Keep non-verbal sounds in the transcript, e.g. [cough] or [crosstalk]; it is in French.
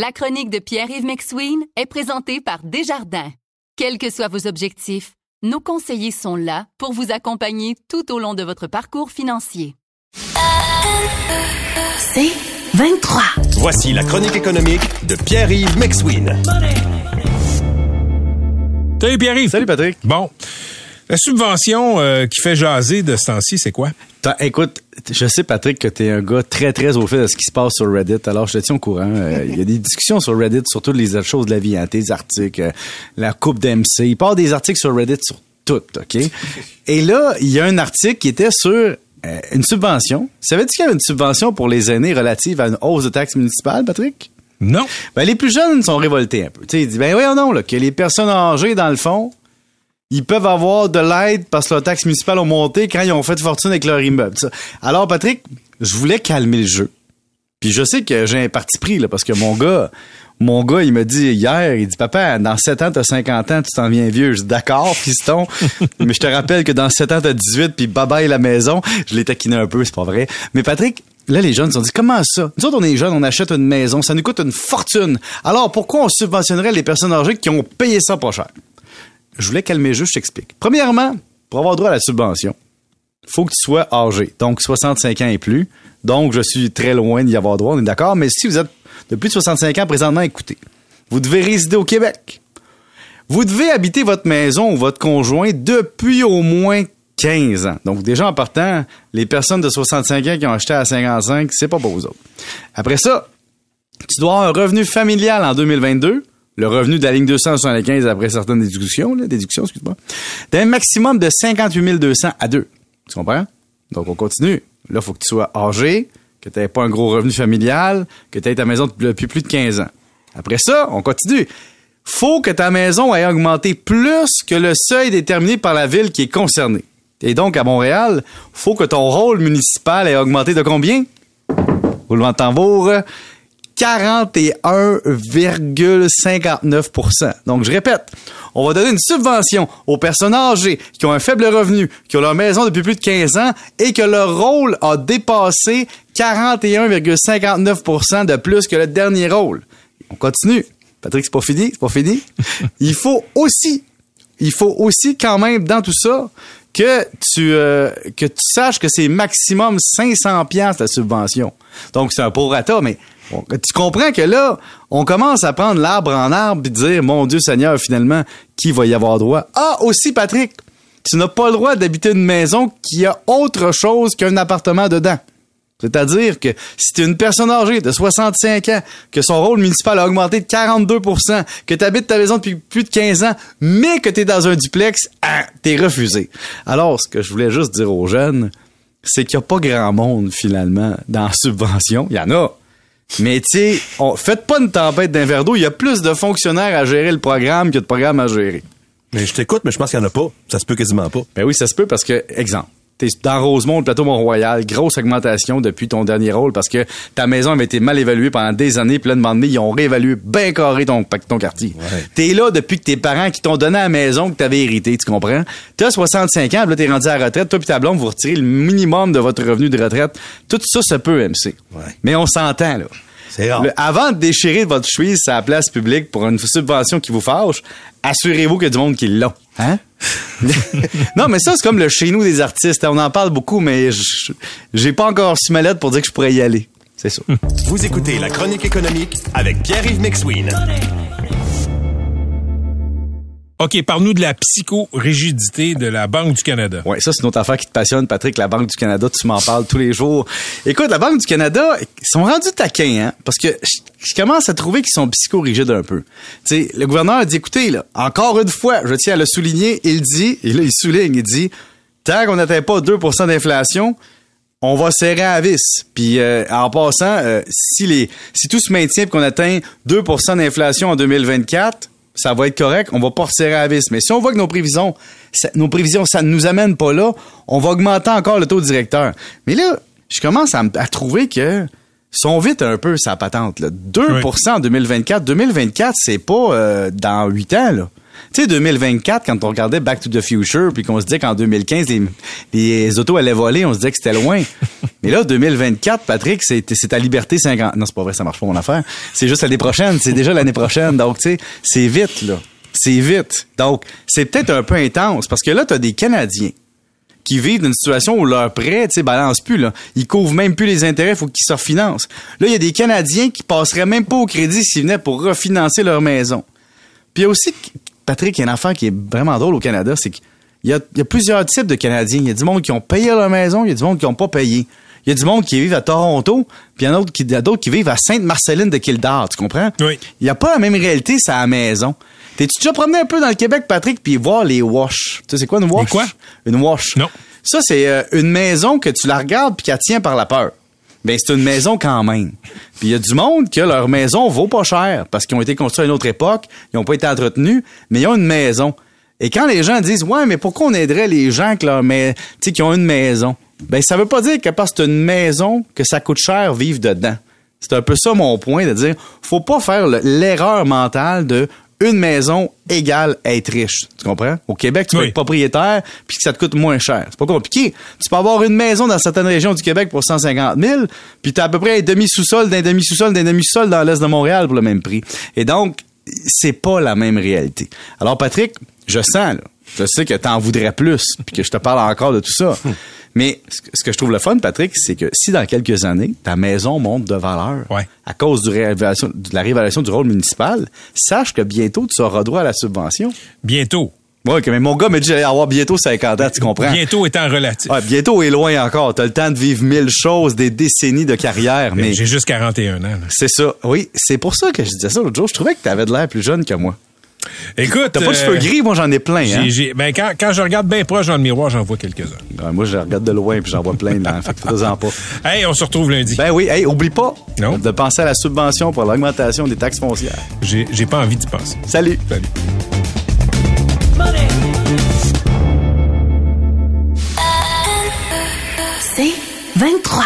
La chronique de Pierre-Yves McSween est présentée par Desjardins. Quels que soient vos objectifs, nos conseillers sont là pour vous accompagner tout au long de votre parcours financier. C'est 23. Voici la chronique économique de Pierre-Yves McSween. Salut Pierre-Yves. Salut Patrick. Bon. La subvention euh, qui fait jaser de ce temps-ci, c'est quoi? Écoute, je sais Patrick que t'es un gars très très au fait de ce qui se passe sur Reddit. Alors je te tiens au courant. Euh, Il y a des discussions sur Reddit sur toutes les autres choses de la vie, hein, tes articles, euh, la coupe d'MC. Il part des articles sur Reddit sur tout, ok? Et là, il y a un article qui était sur euh, une subvention. Savais-tu qu'il y avait une subvention pour les aînés relative à une hausse de taxes municipales, Patrick? Non. Ben, les plus jeunes sont révoltés un peu. Tu sais, ils disent, ben oui ou non, là, que les personnes âgées, dans le fond, ils peuvent avoir de l'aide parce que leurs taxes municipales ont monté quand ils ont fait fortune avec leur immeuble. Alors, Patrick, je voulais calmer le jeu. Puis je sais que j'ai un parti pris, là, parce que mon gars, mon gars, il m'a dit hier, il dit, papa, dans 7 ans, t'as 50 ans, tu t'en viens vieux. Je dis, d'accord, fiston. [laughs] mais je te rappelle que dans 7 ans, t'as 18, puis bye bye la maison. Je l'ai taquiné un peu, c'est pas vrai. Mais Patrick, Là, les jeunes se sont dit, comment ça? Nous autres, on est jeunes, on achète une maison, ça nous coûte une fortune. Alors, pourquoi on subventionnerait les personnes âgées qui ont payé ça pas cher? Je voulais calmer jeu, je t'explique. Premièrement, pour avoir droit à la subvention, faut que tu sois âgé, donc 65 ans et plus. Donc, je suis très loin d'y avoir droit, on est d'accord. Mais si vous êtes de plus de 65 ans présentement, écoutez, vous devez résider au Québec. Vous devez habiter votre maison ou votre conjoint depuis au moins 15 ans. Donc, déjà en partant, les personnes de 65 ans qui ont acheté à 55, c'est pas pour vous autres. Après ça, tu dois avoir un revenu familial en 2022. Le revenu de la ligne 275 après certaines déductions, là, déductions, excuse-moi. D'un maximum de 58 200 à deux. Tu comprends? Donc, on continue. Là, il faut que tu sois âgé, que tu n'aies pas un gros revenu familial, que tu aies ta maison depuis plus de 15 ans. Après ça, on continue. Faut que ta maison ait augmenté plus que le seuil déterminé par la ville qui est concernée. Et donc, à Montréal, faut que ton rôle municipal ait augmenté de combien? Roulement de tambour. 41,59% Donc, je répète, on va donner une subvention aux personnes âgées qui ont un faible revenu, qui ont leur maison depuis plus de 15 ans et que leur rôle a dépassé 41,59% de plus que le dernier rôle. On continue. Patrick, c'est pas fini, c'est pas fini. [laughs] Il faut aussi, il faut aussi quand même dans tout ça que tu euh, que tu saches que c'est maximum 500 pièces la subvention. Donc c'est un prorata mais tu comprends que là, on commence à prendre l'arbre en arbre et dire mon Dieu Seigneur finalement qui va y avoir droit? Ah aussi Patrick, tu n'as pas le droit d'habiter une maison qui a autre chose qu'un appartement dedans. C'est-à-dire que si tu es une personne âgée de 65 ans, que son rôle municipal a augmenté de 42% que tu habites ta maison depuis plus de 15 ans, mais que tu es dans un duplex, ah, t'es refusé. Alors, ce que je voulais juste dire aux jeunes, c'est qu'il n'y a pas grand monde, finalement, dans la subvention. Il y en a. Mais tu sais, on- faites pas une tempête d'un verre d'eau. Il y a plus de fonctionnaires à gérer le programme que de programmes à gérer. Mais je t'écoute, mais je pense qu'il n'y en a pas. Ça se peut quasiment pas. Ben oui, ça se peut parce que, exemple, t'es dans Rosemont, le plateau Mont-Royal, grosse augmentation depuis ton dernier rôle parce que ta maison avait été mal évaluée pendant des années, puis là, de moment donné, ils ont réévalué bien carré ton, ton quartier. Ouais. T'es là depuis que tes parents qui t'ont donné la maison que t'avais hérité, tu comprends? T'as 65 ans, puis là, t'es rendu à la retraite, toi puis ta blonde, vous retirez le minimum de votre revenu de retraite. Tout ça, ça peut, MC. Ouais. Mais on s'entend, là. Le- avant de déchirer votre chemise à la place publique pour une subvention qui vous fâche, assurez-vous qu'il y a du monde qui l'a. Hein? [laughs] non, mais ça, c'est comme le chez nous des artistes. On en parle beaucoup, mais j'ai pas encore su ma lettre pour dire que je pourrais y aller. C'est ça. Vous écoutez la chronique économique avec Pierre-Yves McSween. OK, parle-nous de la psychorigidité de la Banque du Canada. Ouais, ça, c'est une autre affaire qui te passionne, Patrick. La Banque du Canada, tu m'en parles tous les jours. Écoute, la Banque du Canada, ils sont rendus taquins, hein? Parce que je, commence à trouver qu'ils sont psychorigides un peu. Sais, le gouverneur a dit, écoutez, là, encore une fois, je tiens à le souligner, il dit, et là, il souligne, il dit, tant qu'on n'atteint pas 2% d'inflation, on va serrer à vis. Puis euh, en passant, euh, si les si tout se maintient et qu'on atteint 2% d'inflation en 2024, ça va être correct, on va pas resserrer à vis. Mais si on voit que nos prévisions, ça, nos prévisions, ça ne nous amène pas là, on va augmenter encore le taux directeur. Mais là, je commence à, trouver que sont vite un peu sa patente. Là. 2 Oui. en 2024. 2024, c'est pas euh, dans 8 ans. Là. Tu sais, 2024, quand on regardait Back to the Future, puis qu'on se disait qu'en 2015, les, les autos allaient voler, on se disait que c'était loin. [laughs] Mais là, 2024, Patrick, c'est c'est ta liberté 50... Non, c'est pas vrai, ça marche pas mon affaire. C'est juste l'année prochaine, c'est déjà l'année prochaine. Donc, tu sais, c'est vite, là. C'est vite. Donc, c'est peut-être un peu intense, parce que là, t'as des Canadiens qui vivent d'une situation où leur prêt, tu sais, balance plus, là. Ils couvrent même plus les intérêts, faut qu'ils se refinancent. Là, il y a des Canadiens qui passeraient même pas au crédit s'ils venaient pour refinancer leur maison. Puis il y a aussi, Patrick, il y a une affaire qui est vraiment drôle au Canada, c'est qu'il y a, il y a plusieurs types de Canadiens. Il y a du monde qui ont payé leur maison, il y a du monde qui n'ont pas payé. Il y a du monde qui vivent à Toronto, puis il y en a d'autres qui, vivent à Sainte-Marceline de Kildare, tu comprends? Oui. Il n'y a pas la même réalité, c'est à la maison. T'es-tu déjà promené un peu dans le Québec, Patrick, puis voir les wash? Tu sais, c'est quoi une wash? Les quoi? Une wash. Non. Ça, c'est euh, une maison que tu la regardes puis qu'elle tient par la peur. Ben, c'est une maison quand même. Puis il y a du monde que leur maison vaut pas cher parce qu'ils ont été construits à une autre époque, ils n'ont pas été entretenus, mais ils ont une maison. Et quand les gens disent ouais, mais pourquoi on aiderait les gens qui ont une maison Ben ça veut pas dire que parce que c'est une maison que ça coûte cher vivre dedans. C'est un peu ça mon point de dire faut pas faire le- l'erreur mentale de une maison égale être riche. Tu comprends? Au Québec, tu peux Oui. être propriétaire puis que ça te coûte moins cher. C'est pas compliqué. Tu peux avoir une maison dans certaines régions du Québec pour 150 000 puis tu as à peu près un demi-sous-sol d'un demi-sous-sol d'un demi-sous-sol dans l'est de Montréal pour le même prix. Et donc, c'est pas la même réalité. Alors, Patrick, je sens, là, je sais que t'en voudrais plus puis que je te parle encore de tout ça. Mais ce que- je trouve le fun, Patrick, c'est que si dans quelques années, ta maison monte de valeur Ouais. à cause du de la réévaluation du rôle municipal, sache que bientôt, tu auras droit à la subvention. Bientôt. Que mais mon gars m'a dit que j'allais avoir bientôt 50 ans, tu comprends? Bientôt étant relatif. Ouais, bientôt est loin encore. T'as le temps de vivre mille choses, des décennies de carrière, mais J'ai juste 41 ans. c'est ça. Oui, c'est pour ça que je disais ça l'autre jour. Je trouvais que t'avais de l'air plus jeune que moi. Écoute. T'as pas de euh, cheveux gris, moi j'en ai plein. Hein? j'ai- j'ai- ben, quand, quand je regarde bien proche dans le miroir, j'en vois quelques-uns. Ouais, moi, je regarde de loin puis j'en vois plein. Là, fait que fais-en pas. Hey, on se retrouve lundi. Ben oui, hey, oublie pas Non? de penser à la subvention pour l'augmentation des taxes foncières. J'ai j'ai pas envie d'y penser. Salut. Salut. C'est 23.